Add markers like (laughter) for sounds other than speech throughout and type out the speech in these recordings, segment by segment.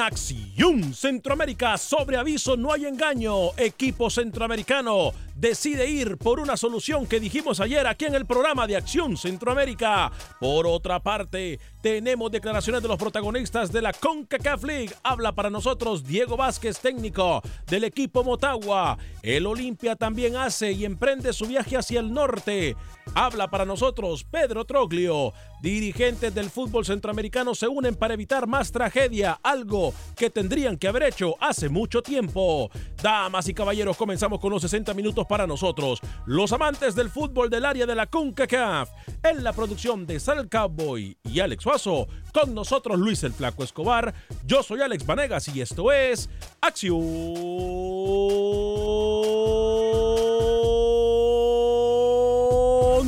Acción Centroamérica, sobre aviso no hay engaño. Equipo centroamericano decide ir por una solución que dijimos ayer aquí en el programa de Acción Centroamérica. Por otra parte, tenemos declaraciones de los protagonistas de la CONCACAF League. Habla para nosotros Diego Vázquez, técnico del equipo Motagua. El Olimpia también hace y emprende su viaje hacia el norte. Habla para nosotros Pedro Troglio. Dirigentes del fútbol centroamericano se unen para evitar más tragedia, algo que tendrían que haber hecho hace mucho tiempo. Damas y caballeros, comenzamos con los 60 minutos para nosotros, los amantes del fútbol del área de la CONCACAF. En la producción de Sal Cowboy y Alex Suazo, con nosotros Luis el Flaco Escobar. Yo soy Alex Vanegas y esto es Acción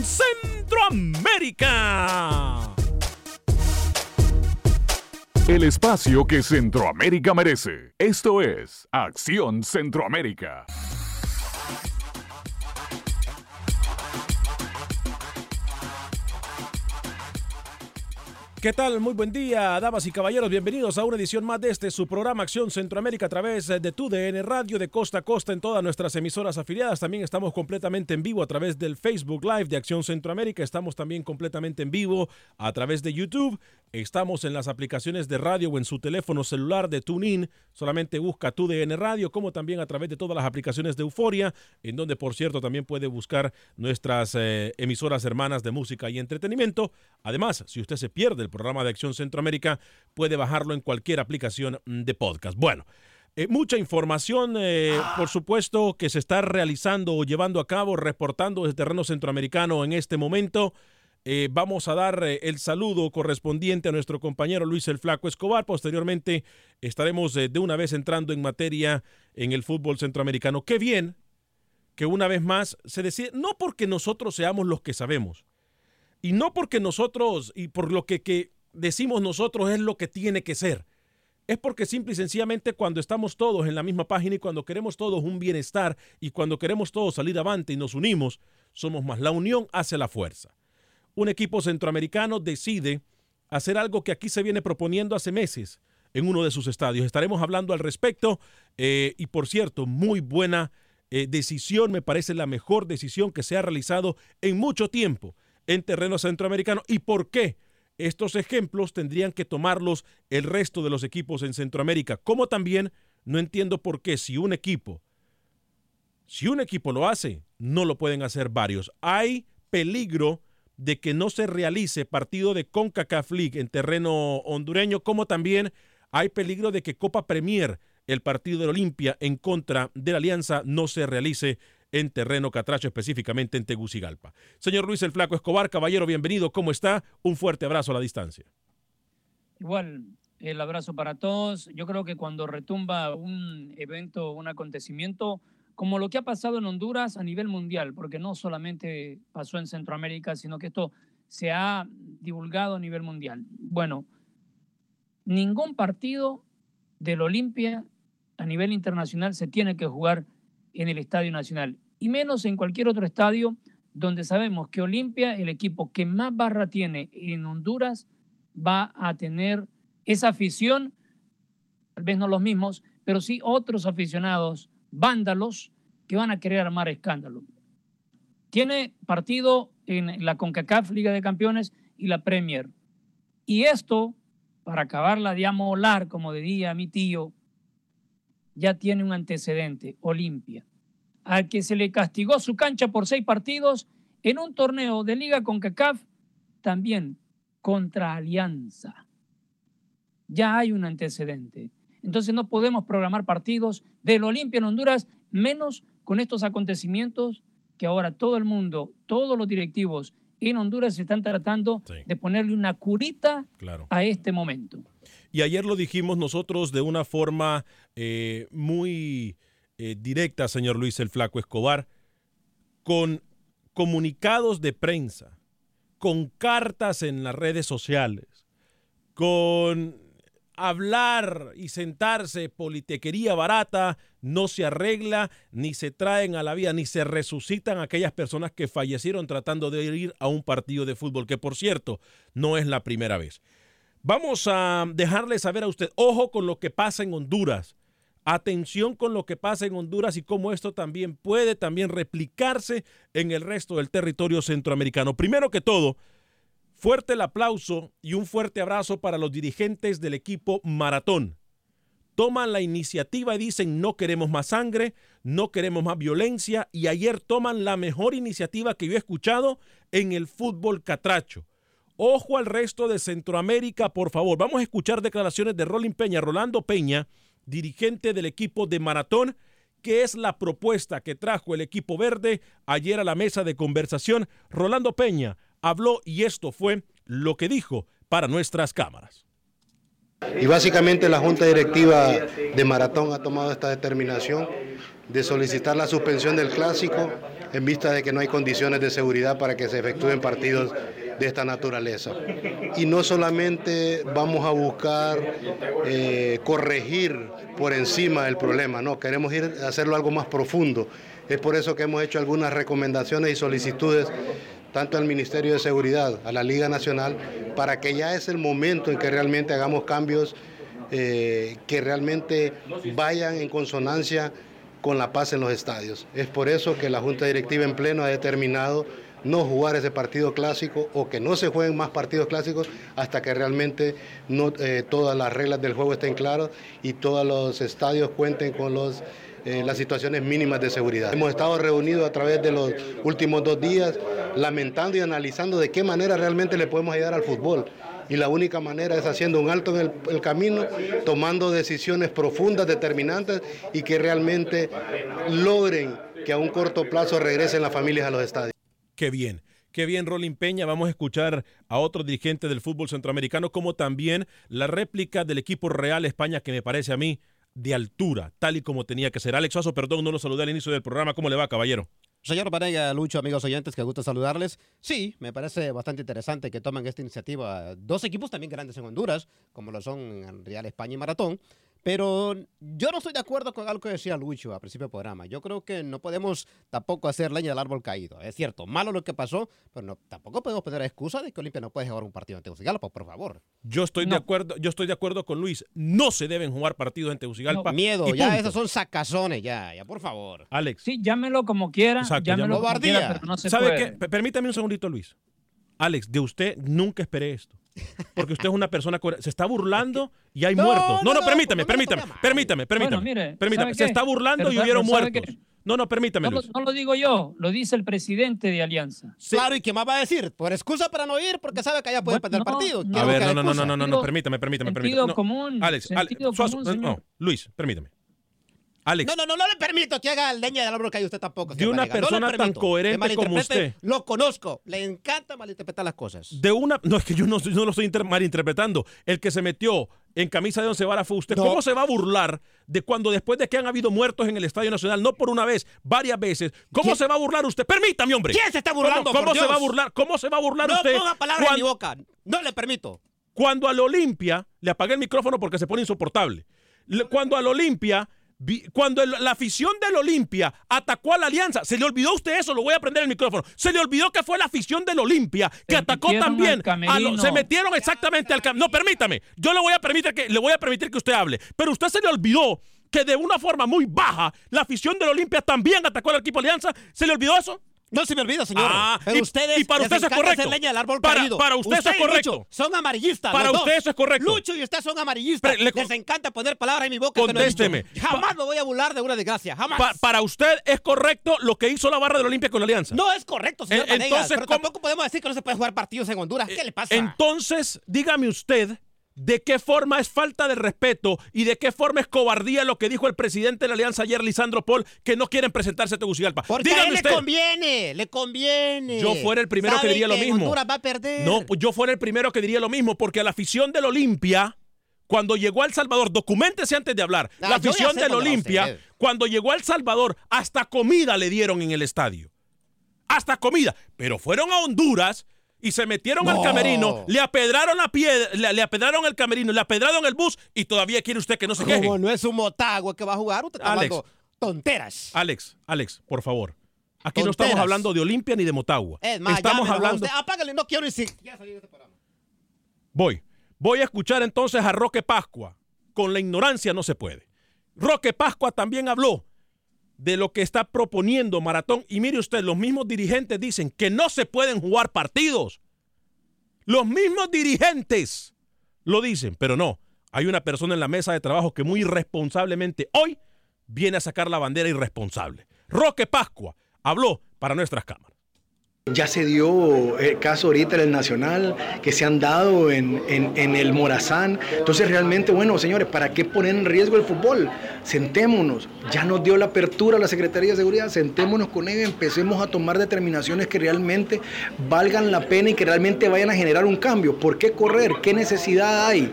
Centroamérica. El espacio que Centroamérica merece. Esto es Acción Centroamérica. ¿Qué tal? Muy buen día, damas y caballeros. Bienvenidos a una edición más de este su programa Acción Centroamérica a través de tu DN Radio de costa a costa en todas nuestras emisoras afiliadas. También estamos completamente en vivo a través del Facebook Live de Acción Centroamérica. Estamos también completamente en vivo a través de YouTube. Estamos en las aplicaciones de radio o en su teléfono celular de TuneIn. Solamente busca tu DN Radio, como también a través de todas las aplicaciones de Euforia, en donde, por cierto, también puede buscar nuestras eh, emisoras hermanas de música y entretenimiento. Además, si usted se pierde el programa de Acción Centroamérica, puede bajarlo en cualquier aplicación de podcast. Bueno. Eh, mucha información, eh, por supuesto, que se está realizando o llevando a cabo, reportando desde terreno centroamericano en este momento. Eh, vamos a dar eh, el saludo correspondiente a nuestro compañero Luis el Flaco Escobar. Posteriormente estaremos eh, de una vez entrando en materia en el fútbol centroamericano. Qué bien que una vez más se decide, no porque nosotros seamos los que sabemos, y no porque nosotros, y por lo que, que decimos nosotros es lo que tiene que ser. Es porque simple y sencillamente cuando estamos todos en la misma página y cuando queremos todos un bienestar y cuando queremos todos salir avante y nos unimos, somos más. La unión hace la fuerza. Un equipo centroamericano decide hacer algo que aquí se viene proponiendo hace meses en uno de sus estadios. Estaremos hablando al respecto eh, y por cierto, muy buena eh, decisión, me parece la mejor decisión que se ha realizado en mucho tiempo en terreno centroamericano. ¿Y por qué? estos ejemplos tendrían que tomarlos el resto de los equipos en Centroamérica. Como también no entiendo por qué si un equipo, si un equipo lo hace, no lo pueden hacer varios. Hay peligro de que no se realice partido de CONCACAF League en terreno hondureño, como también hay peligro de que Copa Premier, el partido de Olimpia en contra de la Alianza, no se realice en terreno catracho, específicamente en Tegucigalpa. Señor Luis el Flaco Escobar, caballero, bienvenido. ¿Cómo está? Un fuerte abrazo a la distancia. Igual, el abrazo para todos. Yo creo que cuando retumba un evento, un acontecimiento, como lo que ha pasado en Honduras a nivel mundial, porque no solamente pasó en Centroamérica, sino que esto se ha divulgado a nivel mundial. Bueno, ningún partido del Olimpia a nivel internacional se tiene que jugar en el Estadio Nacional, y menos en cualquier otro estadio donde sabemos que Olimpia, el equipo que más barra tiene en Honduras, va a tener esa afición, tal vez no los mismos, pero sí otros aficionados, vándalos, que van a querer armar escándalo. Tiene partido en la CONCACAF Liga de Campeones y la Premier. Y esto, para acabarla de amolar, como diría mi tío, ya tiene un antecedente, Olimpia, al que se le castigó su cancha por seis partidos en un torneo de liga con CACAF, también contra Alianza. Ya hay un antecedente. Entonces no podemos programar partidos del Olimpia en Honduras, menos con estos acontecimientos que ahora todo el mundo, todos los directivos en Honduras están tratando de ponerle una curita a este momento. Y ayer lo dijimos nosotros de una forma eh, muy eh, directa, señor Luis el Flaco Escobar, con comunicados de prensa, con cartas en las redes sociales, con hablar y sentarse politequería barata, no se arregla, ni se traen a la vida, ni se resucitan aquellas personas que fallecieron tratando de ir a un partido de fútbol, que por cierto, no es la primera vez. Vamos a dejarle saber a usted, ojo con lo que pasa en Honduras. Atención con lo que pasa en Honduras y cómo esto también puede también replicarse en el resto del territorio centroamericano. Primero que todo, fuerte el aplauso y un fuerte abrazo para los dirigentes del equipo Maratón. Toman la iniciativa y dicen no queremos más sangre, no queremos más violencia y ayer toman la mejor iniciativa que yo he escuchado en el fútbol catracho Ojo al resto de Centroamérica, por favor. Vamos a escuchar declaraciones de Rolín Peña, Rolando Peña, dirigente del equipo de Maratón, que es la propuesta que trajo el equipo verde ayer a la mesa de conversación. Rolando Peña habló y esto fue lo que dijo para nuestras cámaras. Y básicamente la Junta Directiva de Maratón ha tomado esta determinación de solicitar la suspensión del clásico en vista de que no hay condiciones de seguridad para que se efectúen partidos de esta naturaleza. Y no solamente vamos a buscar eh, corregir por encima el problema, no, queremos ir a hacerlo algo más profundo. Es por eso que hemos hecho algunas recomendaciones y solicitudes tanto al Ministerio de Seguridad, a la Liga Nacional, para que ya es el momento en que realmente hagamos cambios eh, que realmente vayan en consonancia con la paz en los estadios. Es por eso que la Junta Directiva en pleno ha determinado no jugar ese partido clásico o que no se jueguen más partidos clásicos hasta que realmente eh, todas las reglas del juego estén claras y todos los estadios cuenten con los, eh, las situaciones mínimas de seguridad. Hemos estado reunidos a través de los últimos dos días lamentando y analizando de qué manera realmente le podemos ayudar al fútbol. Y la única manera es haciendo un alto en el, camino, tomando decisiones profundas, determinantes y que realmente logren que a un corto plazo regresen las familias a los estadios. Qué bien. Qué bien, Rolín Peña. Vamos a escuchar a otro dirigente del fútbol centroamericano, como también la réplica del equipo Real España, que me parece a mí de altura, tal y como tenía que ser. Alex Suazo, perdón, no lo saludé al inicio del programa. ¿Cómo le va, caballero? Señor Vanega, Lucho, amigos oyentes, que gusto saludarles. Sí, me parece bastante interesante que tomen esta iniciativa dos equipos también grandes en Honduras, como lo son Real España y Maratón, pero yo no estoy de acuerdo con algo que decía Lucho a principio del programa. Yo creo que no podemos tampoco hacer leña del árbol caído. Es cierto, malo lo que pasó, pero no, tampoco podemos poner excusa de que Olimpia no puede jugar un partido en Tegucigalpa, por favor. Yo estoy de acuerdo, yo estoy de acuerdo con Luis. No se deben jugar partidos en Tegucigalpa. No, miedo, ya esos son sacazones, ya, ya, por favor. Alex. Sí, llámelo como quiera, llámelo como quiera, pero no se ¿Sabe puede. qué? Permítame un segundito, Luis. Alex, de usted nunca esperé esto. Porque usted es una persona. Se está burlando y hay No, muertos. No, no, no, permítame, permítame, no, no, permítame, permítame. mire, permítame. ¿sabe Se qué? está burlando Pero y hubieron ¿sabe muertos. qué? No, no, permítame, No, lo- Luis. no lo digo yo, lo dice el presidente de Alianza. Claro, ¿y qué más va a decir? Por excusa para no ir, porque sabe que allá puede perder el no, partido. A ver, no, no, no, no, no, no, permítame, permítame, Sentido permítame. No. común, Alex, Alex, sentido común, señor. no, Luis, permítame. Alex, No, no, no, no le permito que haga leña del árbol que hay usted tampoco. De una Vanega. No persona tan coherente como usted. Lo conozco. Le encanta malinterpretar las cosas. de una. No, es que yo no, yo no lo estoy inter- malinterpretando. El que se metió en camisa de once varas fue usted. No. ¿Cómo se va a burlar de cuando después de que han habido muertos en el Estadio Nacional, no por una vez, varias veces, ¿cómo ¿Quién? se va a burlar usted? Permítame, hombre. ¿Quién se está burlando, ¿Cómo, cómo se va a burlar? ¿Cómo se va a burlar No usted? ponga palabras en cuan- mi boca. No le permito. Cuando al Olimpia, le apagué el micrófono porque se pone insoportable. Le- Cuando al Olimpia, cuando el- la afición del Olimpia atacó a la Alianza, se le olvidó a usted eso, lo voy a prender el micrófono. Se le olvidó que fue la afición del Olimpia que Se atacó también a lo- se metieron exactamente al No, permítame. Yo le voy a permitir que le voy a permitir que usted hable, pero usted se le olvidó que de una forma muy baja la afición del Olimpia también atacó al equipo Alianza. ¿Se le olvidó eso? No se me olvida, señor. Ah, pero y- ustedes y para usted eso es correcto. leña del árbol Para- caído. para usted eso es correcto. Lucho son amarillistas. Para los usted dos. eso es correcto. Lucho y usted son amarillistas. Pero le- les encanta poner palabras en mi boca. no. Contésteme. Jamás me voy a burlar de una desgracia. Jamás. Pa- para usted es correcto lo que hizo la barra del Olimpia con la Alianza. no es correcto, señor Vanegas, entonces, pero ¿cómo- tampoco podemos decir que no se puede jugar partidos en Honduras. ¿Qué le pasa? Entonces, dígame usted de qué forma es falta de respeto y de qué forma es cobardía lo que dijo el presidente de la Alianza ayer, Lisandro Paul, que no quieren presentarse a Tegucigalpa. Porque a dígame él usted. le conviene, le conviene. Yo fuera el primero que diría lo mismo. Honduras va a perder. No, yo fuera el primero que diría lo mismo, porque a la afición del Olimpia, cuando llegó a El Salvador, documentese antes de hablar, Ah, la afición del Olimpia, cuando llegó a El Salvador, hasta comida le dieron en el estadio. Hasta comida. Pero fueron a Honduras y se metieron al No. camerino, le apedraron la piedra, le, le apedraron el camerino, le apedraron el bus y todavía quiere usted que no se queje. Como no es un motagua que va a jugar, usted está Alex. tonteras. Alex, Alex, por favor. Aquí no estamos hablando de Olimpia ni de Motagua. Es más, estamos hablando. Usted, apágale, no quiero decir. Ya salí de este programa. Voy. Voy a escuchar entonces a Roque Pascua. Con la ignorancia no se puede. Roque Pascua también habló de lo que está proponiendo Maratón. Y mire usted, los mismos dirigentes dicen que no se pueden jugar partidos. Los mismos dirigentes lo dicen, pero no. Hay una persona en la mesa de trabajo que muy irresponsablemente hoy viene a sacar la bandera irresponsable. Roque Pascua habló para nuestras cámaras. Ya se dio el caso ahorita en el Nacional, que se han dado en, en- en el Morazán. Entonces realmente, bueno, señores, ¿para qué poner en riesgo el fútbol? Sentémonos. Ya nos dio la apertura la Secretaría de Seguridad, sentémonos con ellos, empecemos a tomar determinaciones que realmente valgan la pena y que realmente vayan a generar un cambio. ¿Por qué correr? ¿Qué necesidad hay?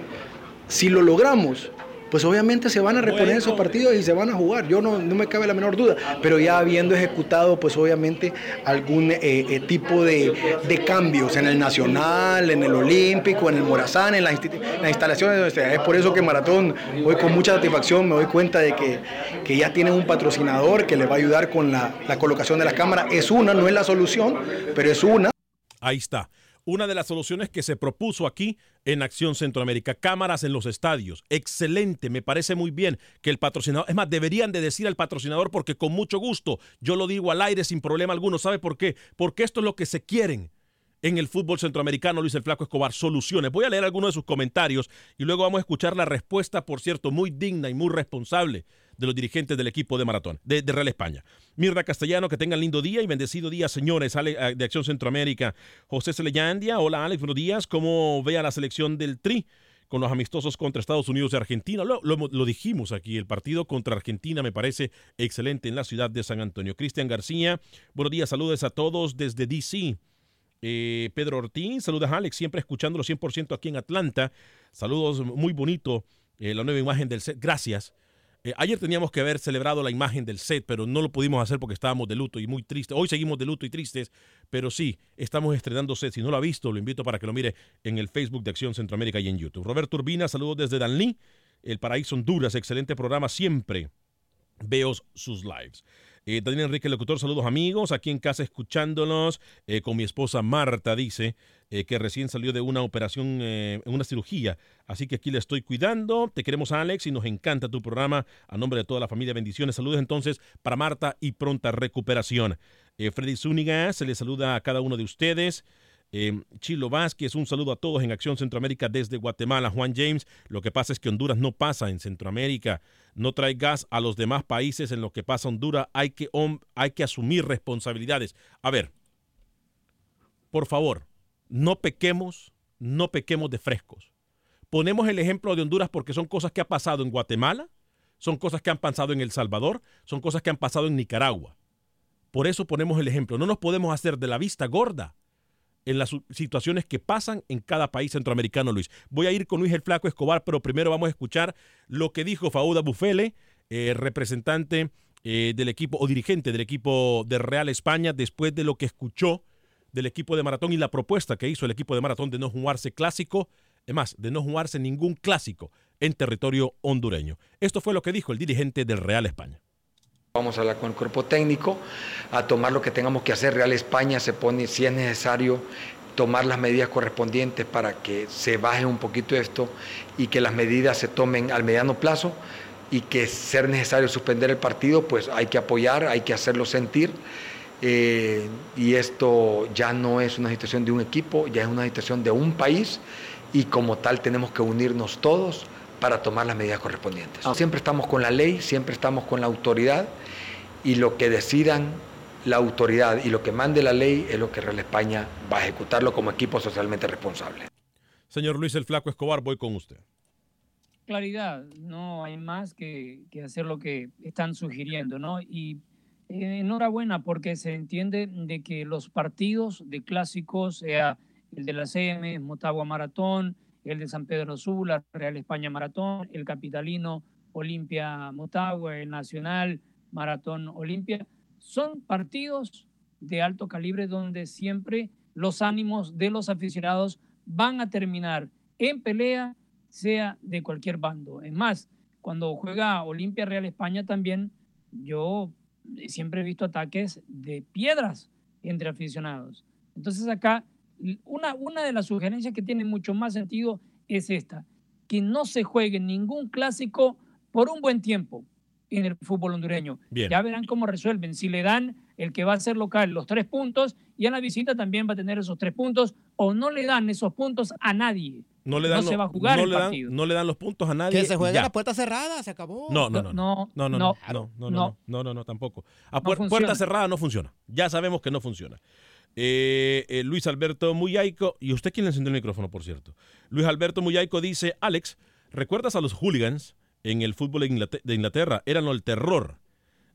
Si lo logramos, pues obviamente se van a reponer esos partidos y se van a jugar. Yo no, no me cabe la menor duda. Pero ya habiendo ejecutado, pues obviamente algún eh, eh, tipo de, de cambios en el Nacional, en el Olímpico, en el Morazán, en las, instalaciones. de nuestra- Es por eso que Maratón, hoy con mucha satisfacción me doy cuenta de que, que ya tienen un patrocinador que les va a ayudar con la, la colocación de las cámaras. Es una, no es la solución, pero es una. Ahí está. Una de las soluciones que se propuso aquí en Acción Centroamérica, cámaras en los estadios. Excelente, me parece muy bien que el patrocinador, es más, deberían de decir al patrocinador porque con mucho gusto yo lo digo al aire sin problema alguno. ¿Sabe por qué? Porque esto es lo que se quieren en el fútbol centroamericano, Luis el Flaco Escobar. Soluciones. Voy a leer algunos de sus comentarios y luego vamos a escuchar la respuesta, por cierto, muy digna y muy responsable de los dirigentes del equipo de Maratón, de, Real España. Mirna Castellano, que tengan lindo día y bendecido día, señores eh, de Acción Centroamérica. José Celeyandia, hola Alex, buenos días. ¿Cómo ve a la selección del Tri? con los amistosos contra Estados Unidos y Argentina. Lo, lo, lo dijimos aquí, el partido contra Argentina me parece excelente en la ciudad de San Antonio. Cristian García, buenos días, saludos a todos desde DC. Eh, Pedro Ortiz, saludos a Alex, siempre escuchándolo 100% aquí en Atlanta. Saludos, muy bonito eh, la nueva imagen del set. Gracias. Eh, ayer teníamos que haber celebrado la imagen del set, pero no lo pudimos hacer porque estábamos de luto y muy tristes. Hoy seguimos de luto y tristes, pero sí, estamos estrenando set. Si no lo ha visto, lo invito para que lo mire en el Facebook de Acción Centroamérica y en YouTube. Roberto Urbina, saludos desde Danlí, El Paraíso Honduras, excelente programa siempre. Veo sus lives. Eh, Daniel Enrique Locutor, saludos amigos, aquí en casa escuchándonos eh, con mi esposa Marta, dice eh, que recién salió de una operación, eh, una cirugía, así que aquí le estoy cuidando. Te queremos Alex y nos encanta tu programa. A nombre de toda la familia, bendiciones. Saludos entonces para Marta y pronta recuperación. Eh, Freddy Zúñiga, se le saluda a cada uno de ustedes. Eh, Chilo Vázquez, un saludo a todos en Acción Centroamérica desde Guatemala. Juan James, lo que pasa es que Honduras no pasa en Centroamérica. No trae gas a los demás países en lo que pasa Honduras. Hay que, hay que asumir responsabilidades. A ver, por favor, no pequemos, no pequemos de frescos. Ponemos el ejemplo de Honduras porque son cosas que han pasado en Guatemala, son cosas que han pasado en El Salvador, son cosas que han pasado en Nicaragua. Por eso ponemos el ejemplo. No nos podemos hacer de la vista gorda en las situaciones que pasan en cada país centroamericano, Luis. Voy a ir con Luis el Flaco Escobar, pero primero vamos a escuchar lo que dijo Fauda Bufele, eh, representante eh, del equipo o dirigente del equipo de Real España, después de lo que escuchó del equipo de maratón y la propuesta que hizo el equipo de maratón de no jugarse clásico, es más, de no jugarse ningún clásico en territorio hondureño. Esto fue lo que dijo el dirigente del Real España. Vamos a hablar con el cuerpo técnico, a tomar lo que tengamos que hacer. Real España se pone, si es necesario, tomar las medidas correspondientes para que se baje un poquito esto y que las medidas se tomen al mediano plazo y que ser necesario suspender el partido, pues hay que apoyar, hay que hacerlo sentir. Eh, y esto ya no es una situación de un equipo, ya es una situación de un país y como tal tenemos que unirnos todos para tomar las medidas correspondientes. Siempre estamos con la ley, siempre estamos con la autoridad y lo que decidan la autoridad y lo que mande la ley es lo que Real España va a ejecutarlo como equipo socialmente responsable. Señor Luis el Flaco Escobar, voy con usted. Claridad, no hay más que, hacer lo que están sugiriendo, ¿no? Y eh, enhorabuena porque se entiende de que los partidos de clásicos, sea el de la CM, Motagua Maratón, el de San Pedro Sula, Real España Maratón, el Capitalino Olimpia Motagua, el Nacional Maratón Olimpia. Son partidos de alto calibre donde siempre los ánimos de los aficionados van a terminar en pelea, sea de cualquier bando. Es más, cuando juega Olimpia Real España también, yo siempre he visto ataques de piedras entre aficionados. Entonces acá una, una de las sugerencias que tiene mucho más sentido es esta, que no se juegue ningún clásico por un buen tiempo en el fútbol hondureño. Ya verán cómo resuelven. Si le dan el que va a ser local los tres puntos y en la visita también va a tener esos tres puntos o no le dan esos puntos a nadie. No, le dan, se va a jugar no el le dan, partido. No le dan los puntos a nadie. Que se juegue a la puerta cerrada, se acabó. No, no, no. No, no, no, no, no, no, no, no, no, no, tampoco. A puerta cerrada no funciona. Ya sabemos que no funciona. Eh, eh, Luis Alberto Muyaico, y usted quién le encendió el micrófono, por cierto. Luis Alberto Muyaico dice, Alex, ¿recuerdas a los hooligans en el fútbol de Inglaterra? Eran el terror.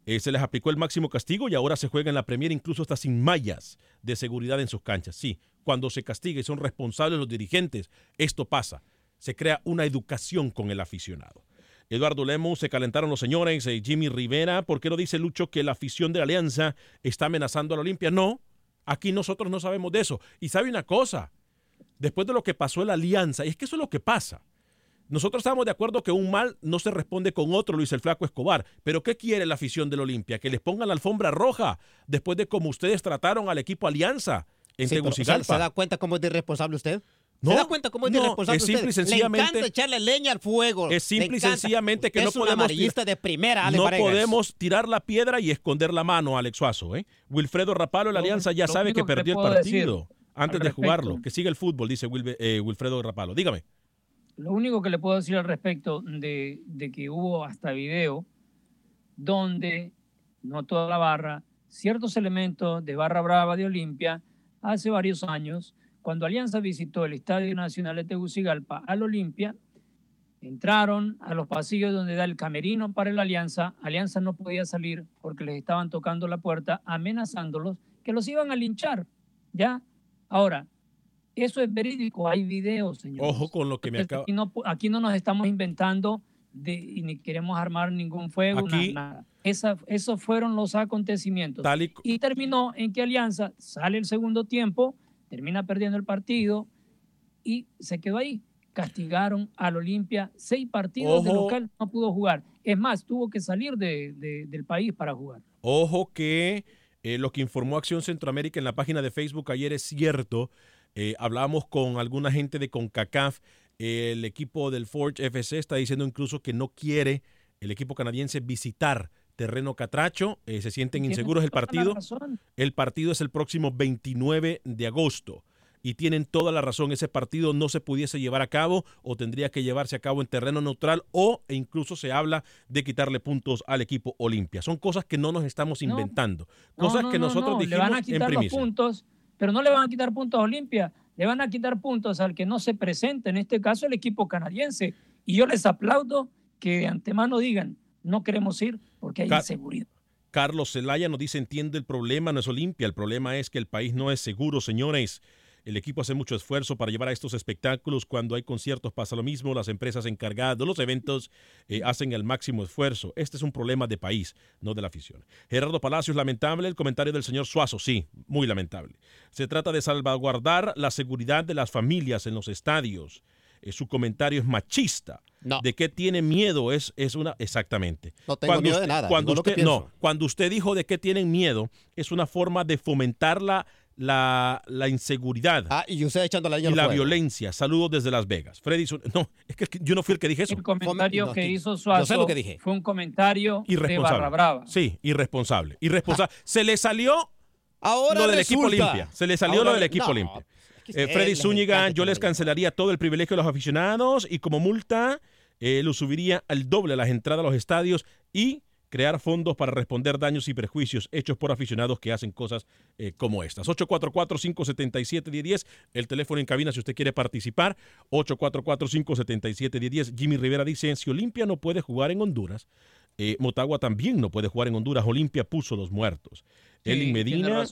Eh, se les aplicó el máximo castigo y ahora se juega en la Premier incluso hasta sin mallas de seguridad en sus canchas. Sí, cuando se castiga y son responsables los dirigentes, esto pasa. Se crea una educación con el aficionado. Eduardo Lemus, se calentaron los señores, Jimmy Rivera, ¿por qué no dice Lucho que la afición de la Alianza está amenazando a la Olimpia? No, Aquí nosotros no sabemos de eso. Y sabe una cosa, después de lo que pasó en la alianza, y es que eso es lo que pasa. Nosotros estamos de acuerdo que un mal no se responde con otro, Luis el Flaco Escobar. Pero ¿qué quiere la afición del Olimpia? Que les pongan la alfombra roja después de cómo ustedes trataron al equipo Alianza en Tegucigalpa. ¿Se da cuenta cómo es de irresponsable usted? No, ¿Se da cuenta cómo es de irresponsable es simple y sencillamente, Le encanta echarle leña al fuego. Es simple y sencillamente que no podemos de primera, no podemos tirar la piedra y esconder la mano, Alex Suazo. ¿eh? Wilfredo Rapalo, la Alianza ya sabe que perdió el partido antes de jugarlo. Que sigue el fútbol, dice eh, Wilfredo Rapalo. Dígame. Lo único que le puedo decir al respecto de, de que hubo hasta video donde, no toda la barra, ciertos elementos de Barra Brava de Olimpia hace varios años cuando Alianza visitó el Estadio Nacional de Tegucigalpa al Olimpia, entraron a los pasillos donde da el camerino para la Alianza. Alianza no podía salir porque les estaban tocando la puerta, amenazándolos que los iban a linchar. ¿Ya? Ahora, eso es verídico, hay videos, señor. Ojo con lo que me acaba. Aquí no, aquí no nos estamos inventando de, y ni queremos armar ningún fuego, nada. Esa, esos fueron los acontecimientos. y terminó en que Alianza sale el segundo tiempo termina perdiendo el partido y se quedó ahí. Castigaron al Olimpia seis partidos de local, no pudo jugar. Es más, tuvo que salir del país para jugar. Ojo que eh, lo que informó Acción Centroamérica en la página de Facebook ayer es cierto. Eh, hablábamos con alguna gente de CONCACAF. el equipo del Forge FC está diciendo incluso que no quiere el equipo canadiense visitar terreno catracho, eh, se sienten inseguros el partido. El partido es el próximo 29 de agosto. y tienen toda la razón. Ese partido no se pudiese llevar a cabo o tendría que llevarse a cabo en terreno neutral o e incluso se habla de quitarle puntos al equipo Olimpia. Son cosas que no nos estamos inventando, cosas que nosotros dijimos le van a quitar en los puntos, pero no le van a quitar puntos a Olimpia, le van a quitar puntos al que no se presente, en este caso el equipo canadiense. Y yo les aplaudo que de antemano digan, no queremos ir porque hay inseguridad. Carlos Zelaya nos dice, entiende el problema, no es Olimpia, el problema es que el país no es seguro, señores. El equipo hace mucho esfuerzo para llevar a estos espectáculos. Cuando hay conciertos pasa lo mismo. Las empresas encargadas de los eventos eh, hacen el máximo esfuerzo. Este es un problema de país, no de la afición. Gerardo Palacios, lamentable el comentario del señor Suazo. Sí, muy lamentable. Se trata de salvaguardar la seguridad de las familias en los estadios. Eh, su comentario es machista. ¿De qué tiene miedo? Es, es una. Exactamente. No tengo miedo de nada. Cuando usted, no, cuando usted dijo de qué tienen miedo, es una forma de fomentar la la, la inseguridad. Ah, y usted echando la Y la violencia. Saludos desde Las Vegas. Freddy, no, es que yo no fui el que dije eso. El comentario que hizo Suazo lo que dije. fue un comentario irresponsable. de barra brava. Sí, irresponsable. Irresponsable. Se le salió Ahora lo del equipo limpia. Se le salió lo del equipo limpia. Eh, Freddy Zúñiga, yo les cancelaría todo el privilegio de los aficionados y como multa eh, lo subiría al doble a las entradas a los estadios y crear fondos para responder daños y perjuicios hechos por aficionados que hacen cosas eh, como estas. 844-577-1010, el teléfono en cabina si usted quiere participar. 844-577-1010. Jimmy Rivera dice, si Olimpia no puede jugar en Honduras, eh, Motagua también no puede jugar en Honduras. Olimpia puso los muertos. Elin Medina.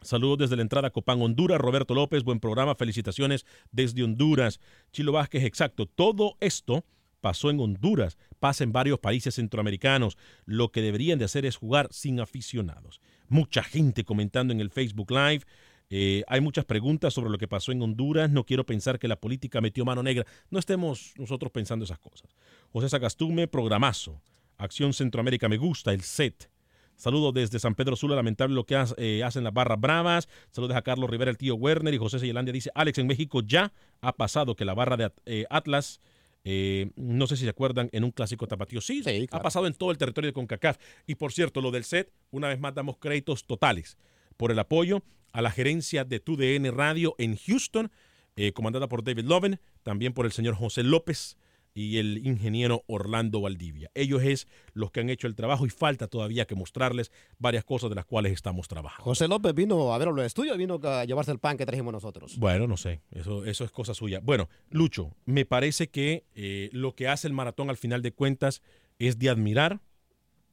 Saludos desde la entrada Copán, Honduras. Roberto López, buen programa. Felicitaciones desde Honduras. Chilo Vázquez, exacto. Todo esto pasó en Honduras, pasa en varios países centroamericanos. Lo que deberían de hacer es jugar sin aficionados. Mucha gente comentando en el Facebook Live. Eh, hay muchas preguntas sobre lo que pasó en Honduras. No quiero pensar que la política metió mano negra. No estemos nosotros pensando esas cosas. José Sagastume, programazo. Acción Centroamérica, me gusta el set. Saludos desde San Pedro Sula, lamentable lo que eh, hacen las barras bravas. Saludos a Carlos Rivera, el tío Werner y José Seyelandia dice, Alex, en México ya ha pasado que la barra de eh, Atlas eh, no sé si se acuerdan, en un clásico tapatío. Sí, ha pasado en todo el territorio de CONCACAF. Y por cierto, lo del set, una vez más damos créditos totales por el apoyo a la gerencia de TUDN Radio en Houston, eh, comandada por David Loven, también por el señor José López, y el ingeniero Orlando Valdivia. Ellos es los que han hecho el trabajo y falta todavía que mostrarles varias cosas de las cuales estamos trabajando. José López vino a ver los estudios, vino a llevarse el pan que trajimos nosotros. Bueno, no sé, eso, eso es cosa suya. Bueno, Lucho, me parece que eh, lo que hace el maratón al final de cuentas es de admirar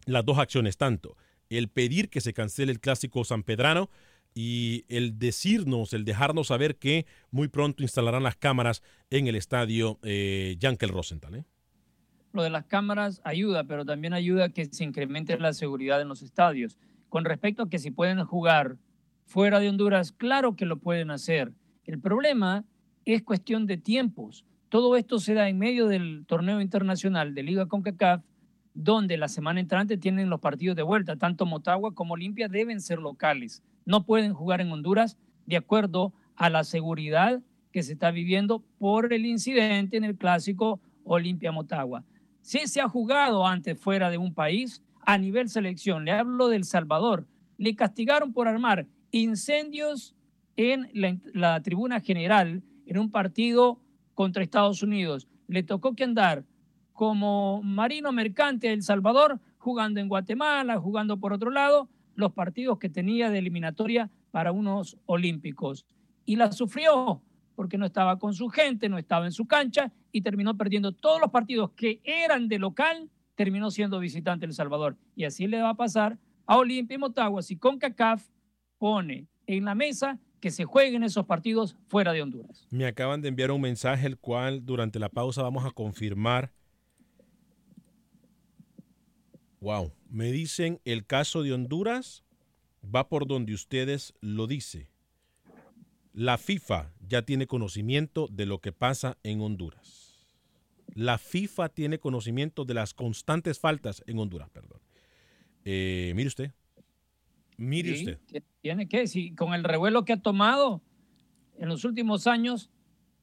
las dos acciones, tanto el pedir que se cancele el clásico sanpedrano, y el decirnos, el dejarnos saber que muy pronto instalarán las cámaras en el estadio eh, Yankel Rosenthal. ¿eh? Lo de las cámaras ayuda, pero también ayuda a que se incremente la seguridad en los estadios. Con respecto a que si pueden jugar fuera de Honduras, claro que lo pueden hacer. El problema es cuestión de tiempos. Todo esto se da en medio del torneo internacional de Liga CONCACAF, donde la semana entrante tienen los partidos de vuelta. Tanto Motagua como Olimpia deben ser locales no pueden jugar en Honduras de acuerdo a la seguridad que se está viviendo por el incidente en el clásico Olimpia Motagua. Sí se ha jugado antes fuera de un país a nivel selección. Le hablo del Salvador. Le castigaron por armar incendios en la, tribuna general en un partido contra Estados Unidos. Le tocó que andar como marino mercante de El Salvador, jugando en Guatemala, jugando por otro lado, los partidos que tenía de eliminatoria para unos olímpicos. Y la sufrió porque no estaba con su gente, no estaba en su cancha y terminó perdiendo todos los partidos que eran de local, terminó siendo visitante El Salvador. Y así le va a pasar a Olimpia y Motagua si CONCACAF pone en la mesa que se jueguen esos partidos fuera de Honduras. Me acaban de enviar un mensaje el cual durante la pausa vamos a confirmar Wow. Me dicen el caso de Honduras va por donde ustedes lo dicen. La FIFA ya tiene conocimiento de lo que pasa en Honduras. La FIFA tiene conocimiento de las constantes faltas en Honduras, perdón. Eh, mire usted. Mire usted. Tiene que, si con el revuelo que ha tomado en los últimos años,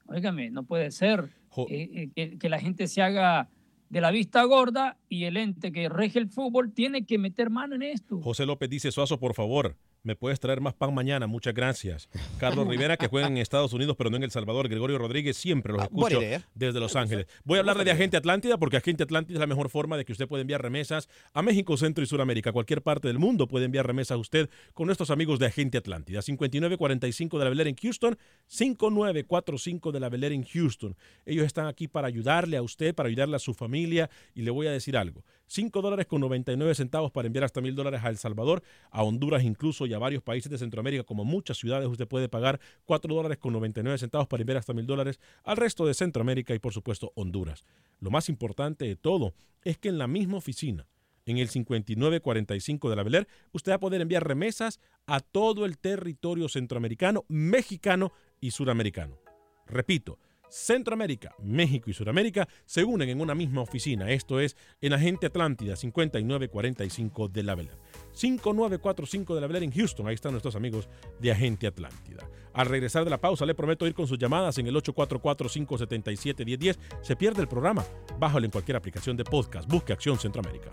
óigame, no puede ser eh, eh, que la gente se haga de la vista gorda y el ente que rege el fútbol tiene que meter mano en esto. José López dice, Suazo, por favor, Me puedes traer más pan mañana, muchas gracias. (laughs) Carlos Rivera, que juega en Estados Unidos, pero no en El Salvador. Gregorio Rodríguez, siempre los Ah, escucho desde Los Ángeles. Voy a hablarle de Agente Atlántida, porque Agente Atlántida es la mejor forma de que usted pueda enviar remesas a México, Centro y Sudamérica. Cualquier parte del mundo puede enviar remesas a usted con nuestros amigos de Agente Atlántida. 5945 de la Bel Air en Houston, 5945 de la Bel Air en Houston. Ellos están aquí para ayudarle a usted, para ayudarle a su familia. Y le voy a decir algo. 5 dólares con 99 centavos para enviar hasta mil dólares a El Salvador, a Honduras incluso y a varios países de Centroamérica, como muchas ciudades, usted puede pagar 4 dólares con 99 centavos para enviar hasta mil dólares al resto de Centroamérica y por supuesto Honduras. Lo más importante de todo es que en la misma oficina, en el 5945 de la Bel Air, usted va a poder enviar remesas a todo el territorio centroamericano, mexicano y suramericano. Repito, Centroamérica, México y Sudamérica se unen en una misma oficina. Esto es en Agente Atlántida 5945 de la Bel Air. 5945 de la Bel en Houston. Ahí están nuestros amigos de Agente Atlántida. Al regresar de la pausa, le prometo ir con sus llamadas en el 844-577-1010. Se pierde el programa. Bájalo en cualquier aplicación de podcast. Busque Acción Centroamérica.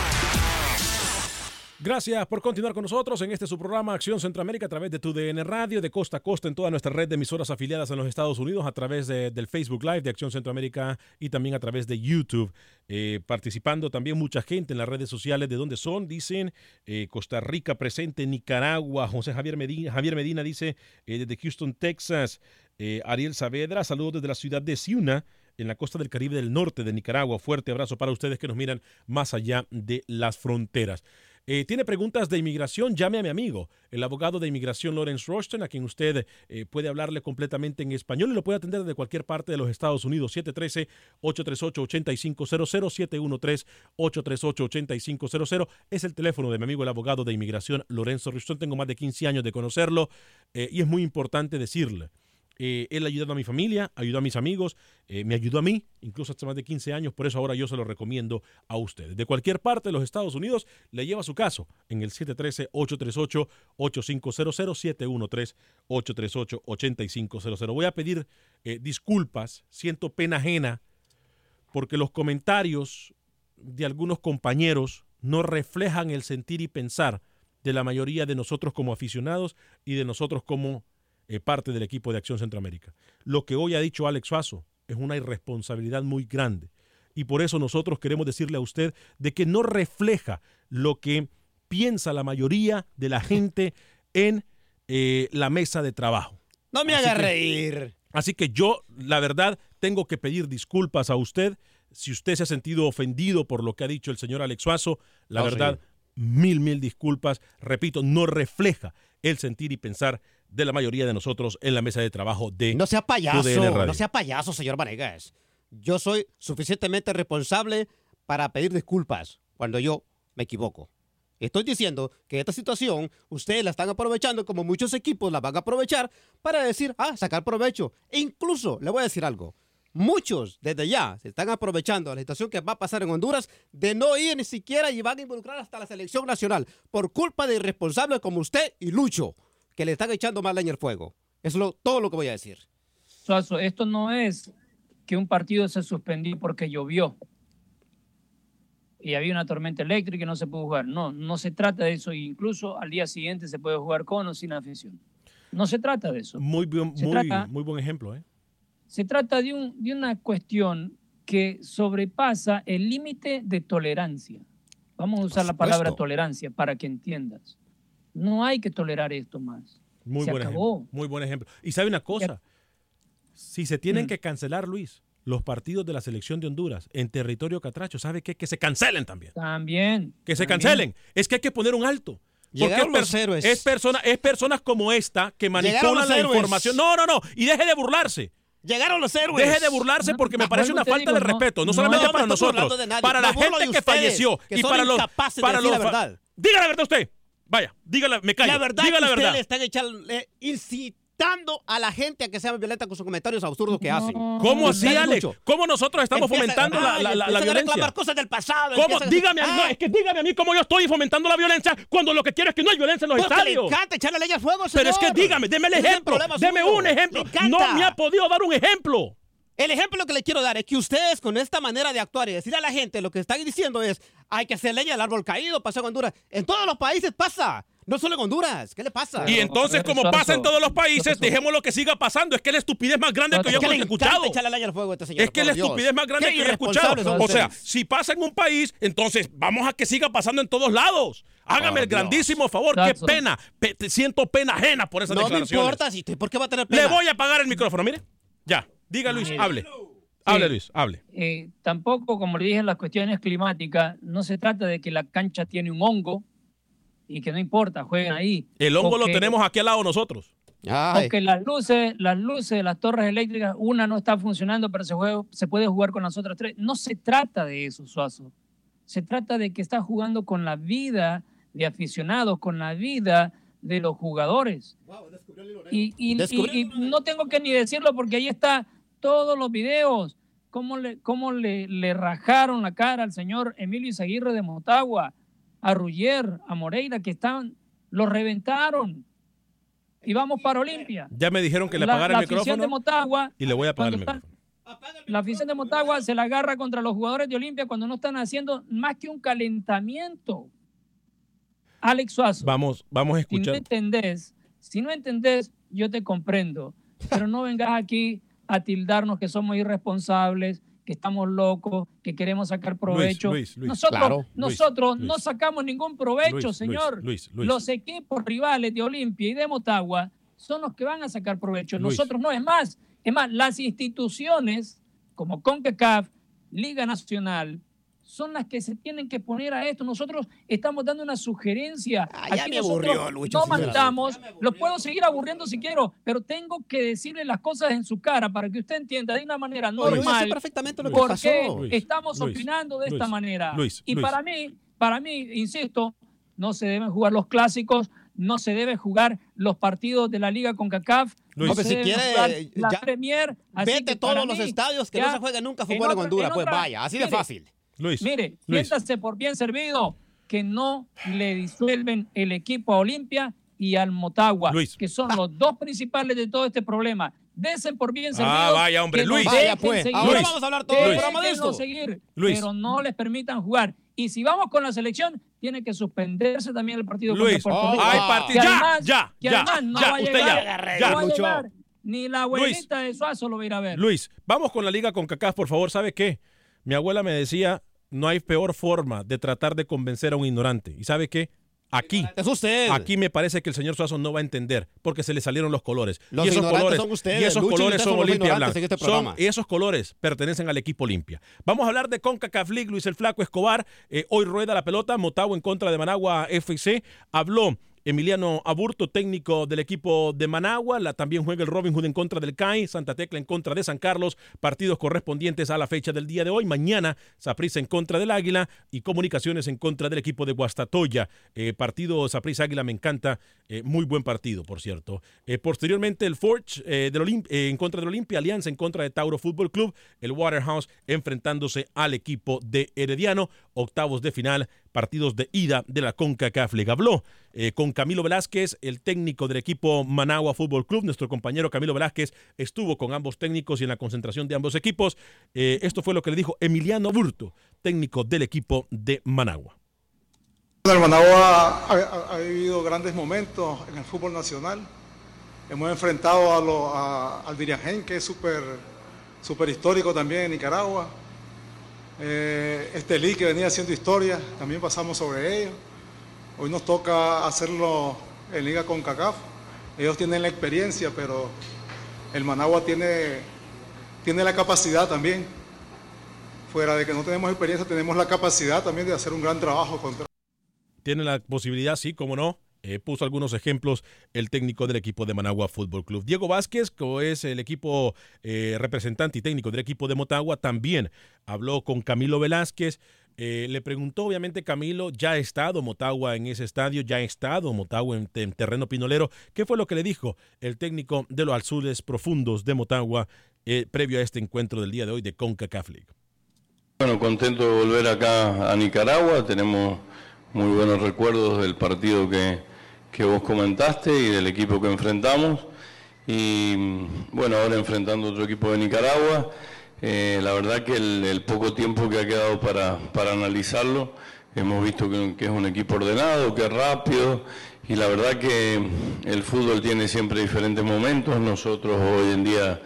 Gracias por continuar con nosotros en este su programa Acción Centroamérica a través de tu DN Radio, de costa a costa en toda nuestra red de emisoras afiliadas en los Estados Unidos, a través de- del Facebook Live de Acción Centroamérica y también a través de YouTube. Eh, participando también mucha gente en las redes sociales de dónde son, dicen eh, Costa Rica presente, Nicaragua, José Javier Medina, Javier Medina dice eh, desde Houston, Texas, Ariel Saavedra, saludos desde la ciudad de Ciuna en la costa del Caribe del norte de Nicaragua. Fuerte abrazo para ustedes que nos miran más allá de las fronteras. Eh, ¿Tiene preguntas de inmigración? Llame a mi amigo, el abogado de inmigración Lawrence Rosten, a quien usted eh, puede hablarle completamente en español y lo puede atender de cualquier parte de los Estados Unidos. 713-838-8500, 713-838-8500 es el teléfono de mi amigo el abogado de inmigración Lorenzo Rosten. Tengo más de 15 años de conocerlo eh, y es muy importante decirle. Eh, él ha ayudado a mi familia, ayudó a mis amigos, eh, me ayudó a mí, incluso hace más de 15 años, por eso ahora yo se lo recomiendo a ustedes. De cualquier parte de los Estados Unidos, le lleva su caso en el 713-838-8500, 713-838-8500. Voy a pedir eh, disculpas, siento pena ajena, porque los comentarios de algunos compañeros no reflejan el sentir y pensar de la mayoría de nosotros como aficionados y de nosotros como eh, parte del equipo de Acción Centroamérica. Lo que hoy ha dicho Alex Faso es una irresponsabilidad muy grande. Y por eso nosotros queremos decirle a usted de que no refleja lo que piensa la mayoría de la gente en eh, la mesa de trabajo. No me Así haga que- reír. Así que yo, la verdad, tengo que pedir disculpas a usted. Si usted se ha sentido ofendido por lo que ha dicho el señor Alex Suazo, la No, verdad, mil, mil disculpas. Repito, no refleja el sentir y pensar de la mayoría de nosotros en la mesa de trabajo de No sea payaso, no sea payaso, señor Vanegas. Yo soy suficientemente responsable para pedir disculpas cuando yo me equivoco. Estoy diciendo que esta situación ustedes la están aprovechando como muchos equipos la van a aprovechar para decir, ah, sacar provecho. E incluso, le voy a decir algo, muchos desde ya se están aprovechando de la situación que va a pasar en Honduras de no ir ni siquiera y van a involucrar hasta la selección nacional por culpa de irresponsables como usted y Lucho, que le están echando más leña al fuego. Eso es lo- todo lo que voy a decir. Suazo, esto no es que un partido se suspendió porque llovió y había una tormenta eléctrica y no se pudo jugar. No, no se trata de eso. Incluso al día siguiente se puede jugar con o sin afición. No se trata de eso. Muy, bien- Se muy, trata- muy buen ejemplo. ¿eh? Se trata de, un, de una cuestión que sobrepasa el límite de tolerancia. Vamos a usar la palabra tolerancia para que entiendas. No hay que tolerar esto más. Muy se buen acabó. ejemplo. Muy buen ejemplo. Y sabe una cosa, si se Mm. tienen que cancelar, Luis, los partidos de la selección de Honduras en territorio catracho, ¿sabe qué? Que se cancelen también. También. Que se también. cancelen. Es que hay que poner un alto. Porque Llegaron es, los héroes. es, persona, es personas como esta que manipulan la héroes. información. No, no, no. Y deje de burlarse. Llegaron los héroes. Deje de burlarse porque me parece una falta digo, de no, respeto, no no, solamente no para nosotros, para la gente que falleció que y son para los para decir los la fa- verdad. Diga la verdad usted. Vaya, dígala, me callo. La verdad diga que la ustedes verdad. le están echando, le fomentando a la gente a que sea violenta con sus comentarios absurdos que hacen. ¿Cómo así, Alex? mucho. ¿Cómo nosotros estamos Empiezan- fomentando la, ay, la- la- la empiezan a violencia? reclamar cosas del pasado. ¿Cómo? empiezan- Dígame a mí, no, Ah, es que dígame a mí cómo yo estoy fomentando la violencia cuando lo que quiero es que no hay violencia en los porque le estadios. encanta echarle leña al fuego, Pero es que señor. dígame, deme el ejemplo. Deme un ejemplo. Le. No me ha podido dar un ejemplo. El ejemplo que le quiero dar es que ustedes con esta manera de actuar y decir a la gente lo que están diciendo es hay que hacer leña al árbol caído, pasa en Honduras. En todos los países pasa, no solo en Honduras. ¿Qué le pasa? Y entonces, como pasa en todos los países, dejémoslo que siga pasando. Es que la estupidez más grande que yo he escuchado. Es que la estupidez más grande que yo he escuchado. O sea, si pasa en un país, entonces vamos a que siga pasando en todos lados. Hágame el Dios. grandísimo favor. Qué That's pena. Pe- te siento pena ajena por esas no me declaraciones. importa, si, ¿por qué va a tener pena? Le voy a apagar el micrófono, mire. Ya. Diga Luis, hable. Hable Luis, hable. Eh, tampoco, como le dije en las cuestiones climáticas, no se trata de que la cancha tiene un hongo y que no importa, jueguen ahí. El hongo lo tenemos aquí al lado nosotros. O que las luces, las luces de las torres eléctricas, una no está funcionando, pero se, juega- se puede jugar con las otras tres. No se trata de eso, Suazo. Se trata de que está jugando con la vida de aficionados, con la vida de los jugadores. Y, y- Descubrió y- y no tengo que ni decirlo porque ahí está todos los videos. Cómo le, cómo le, le rajaron la cara al señor Emilio Izaguirre de Motagua, a Ruggier, a Moreira, que estaban, los reventaron. Y vamos para Olimpia. Ya me dijeron que le apagara la el afición de micrófono Motagua, y le voy a apagar el micrófono. la afición de Motagua se la agarra contra los jugadores de Olimpia cuando no están haciendo más que un calentamiento. Alex Suazo, Vamos, vamos a si no escuchar. entendés, si no entendés, yo te comprendo, pero no vengas aquí a tildarnos que somos irresponsables, que estamos locos, que queremos sacar provecho. Luis, Luis, nosotros claro. Luis, nosotros no sacamos ningún provecho, Luis, Luis, señor. Luis, Luis. Los equipos rivales de Olimpia y de Motagua son los que van a sacar provecho. Luis. Nosotros no, es más, es más, las instituciones como CONCACAF, Liga Nacional, son las que se tienen que poner a esto. Nosotros estamos dando una sugerencia. Ah, ya Aquí me nosotros aburrió, Lucho, No mandamos, lo puedo seguir aburriendo si quiero, pero tengo que decirle las cosas en su cara para que usted entienda de una manera normal perfectamente lo que por pasó. qué Luis, estamos Luis, opinando de esta Luis, manera. Luis, y Luis. para mí, para mí, insisto, no se deben jugar los clásicos, no se deben jugar los partidos de la Liga con CACAF. Luis. no se si quiere, jugar la ya- Premier. así Vete que a todos para los mí, estadios que ya no se juegue nunca fútbol en, otra- Honduras. pues otra- vaya, así de fácil. Luis, Mire, Luis. siéntase por bien servido que no le disuelven el equipo a Olimpia y al Motagua, Luis. que son los dos principales de todo este problema. Desen por bien Ah, servido. vaya, hombre, Luis. Vaya, pues. seguir. Ahora Luis. vamos a hablar todo el Luis. programa de esto. seguir, Luis. pero no les permitan jugar. Y si vamos con la selección, tiene que suspenderse también el partido Luis, contra Puerto Rico. hay Ah. partido. Ya, además- ya, que ya, además no ya, va a usted llegar, ya, no ya. va a llegar, Ni la Luis. abuelita de Suazo lo va a ir a ver. Luis, vamos con la liga con CACAF, por favor. ¿Sabe qué? Mi abuela me decía, no hay peor forma de tratar de convencer a un ignorante. ¿Y sabe qué? Aquí, Es usted. aquí me parece que el señor Suazo no va a entender porque se le salieron los colores. Los y esos colores, son ustedes. y esos Lucho colores son Olimpia Blanca. este Son- esos colores pertenecen al equipo Olimpia. Vamos a hablar de CONCACAF League, Luis el Flaco Escobar. Eh, hoy rueda la pelota, Motagua en contra de Managua FC. Habló Emiliano Aburto, técnico del equipo de Managua. La, también juega el Robin Hood en contra del CAI, Santa Tecla en contra de San Carlos. Partidos correspondientes a la fecha del día de hoy. Mañana, Saprissa en contra del Águila y Comunicaciones en contra del equipo de Guastatoya. Eh, partido Saprissa Águila me encanta. Eh, muy buen partido, por cierto. Eh, posteriormente, el Forge en contra del Olimpia, Alianza en contra de Tauro Fútbol Club. El Waterhouse enfrentándose al equipo de Herediano. Octavos de final, partidos de ida de la CONCACAF League. Habló eh, con Camilo Velázquez, el técnico del equipo Managua Fútbol Club. Nuestro compañero Camilo Velázquez estuvo con ambos técnicos y en la concentración de ambos equipos. Eh, esto fue lo que le dijo Emiliano Burto, técnico del equipo de Managua. El Managua ha, vivido grandes momentos en el fútbol nacional. Hemos enfrentado a al Dirigen, que es súper súper histórico también en Nicaragua. Eh, este Lee que venía haciendo historia, también pasamos sobre ellos. Hoy nos toca hacerlo en Liga con CACAF. Ellos tienen la experiencia, pero el Managua tiene, tiene la capacidad también. Fuera de que no tenemos experiencia, tenemos la capacidad también de hacer un gran trabajo contra Tiene la posibilidad, sí, como no. Eh, puso algunos ejemplos el técnico del equipo de Managua Fútbol Club. Diego Vázquez, que es el equipo eh, representante y técnico del equipo de Motagua, también habló con Camilo Velázquez. Eh, le preguntó, obviamente, Camilo, ya ha estado Motagua en ese estadio, ya ha estado Motagua en, en terreno pinolero. ¿Qué fue lo que le dijo el técnico de los azules profundos de Motagua eh, previo a este encuentro del día de hoy de CONCACAF League? Bueno, contento de volver acá a Nicaragua. Tenemos muy buenos recuerdos del partido que, que vos comentaste y del equipo que enfrentamos. Y bueno, ahora enfrentando otro equipo de Nicaragua. Eh, la verdad que el, poco tiempo que ha quedado para, para analizarlo, hemos visto que, es un equipo ordenado, que es rápido y la verdad que el fútbol tiene siempre diferentes momentos. Nosotros hoy en día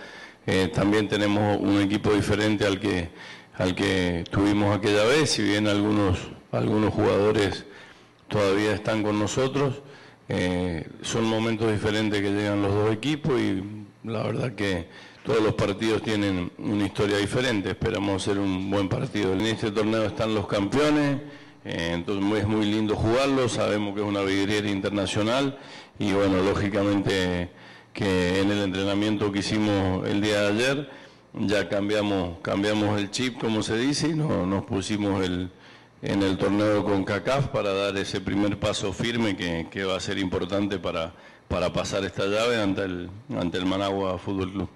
eh, también tenemos un equipo diferente al que, al que tuvimos aquella vez, si bien algunos, algunos jugadores todavía están con nosotros. Eh, son momentos diferentes que llegan los dos equipos y la verdad que todos los partidos tienen una historia diferente, esperamos hacer un buen partido. En este torneo están los campeones, eh, entonces es muy lindo jugarlo, sabemos que es una vidriera internacional y bueno, lógicamente que en el entrenamiento que hicimos el día de ayer ya cambiamos, cambiamos el chip, como se dice, y nos pusimos el, en el torneo con CACAF para dar ese primer paso firme que, que va a ser importante para, para pasar esta llave ante el, ante el Managua Fútbol Club.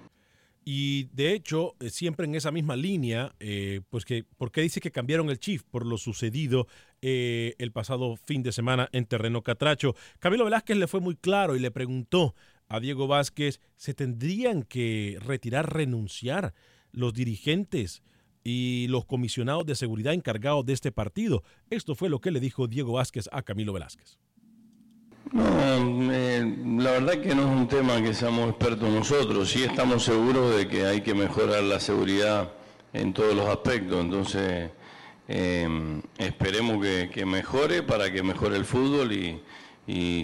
Y de hecho, eh, siempre en esa misma línea, eh, pues que, ¿por qué dice que cambiaron el chief por lo sucedido eh, el pasado fin de semana en terreno catracho? Camilo Velázquez le fue muy claro y le preguntó a Diego Vázquez, ¿se tendrían que retirar, renunciar los dirigentes y los comisionados de seguridad encargados de este partido? Esto fue lo que le dijo Diego Vázquez a Camilo Velázquez. No, eh, la verdad que no es un tema que seamos expertos nosotros, sí estamos seguros de que hay que mejorar la seguridad en todos los aspectos, entonces em, esperemos que, mejore para que mejore el fútbol y,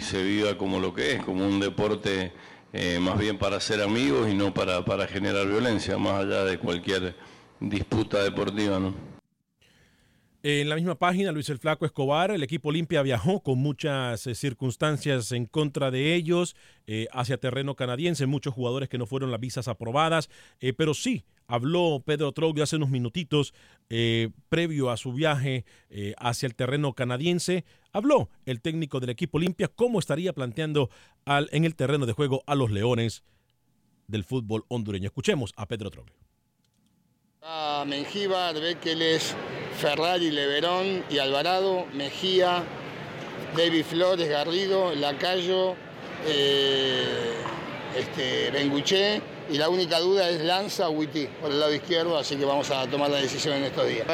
se viva como lo que es, como un deporte eh, más bien para ser amigos y no para, para generar violencia, más allá de cualquier disputa deportiva. ¿no? En la misma página, Luis el Flaco Escobar, el equipo Olimpia viajó con muchas eh, circunstancias en contra de ellos eh, hacia terreno canadiense, muchos jugadores que no fueron las visas aprobadas, eh, pero sí, habló Pedro Troglio hace unos minutitos previo a su viaje hacia el terreno canadiense, habló el técnico del equipo Olimpia cómo estaría planteando en el terreno de juego a los Leones del fútbol hondureño. Escuchemos a Pedro Troglio. A Mengíbar, Bekeles, Ferrari, Leverón y Alvarado, Mejía, David Flores, Garrido, Lacayo, eh, este, Benguché. Y la única duda es Lanza o por el lado izquierdo, así que vamos a tomar la decisión en estos días.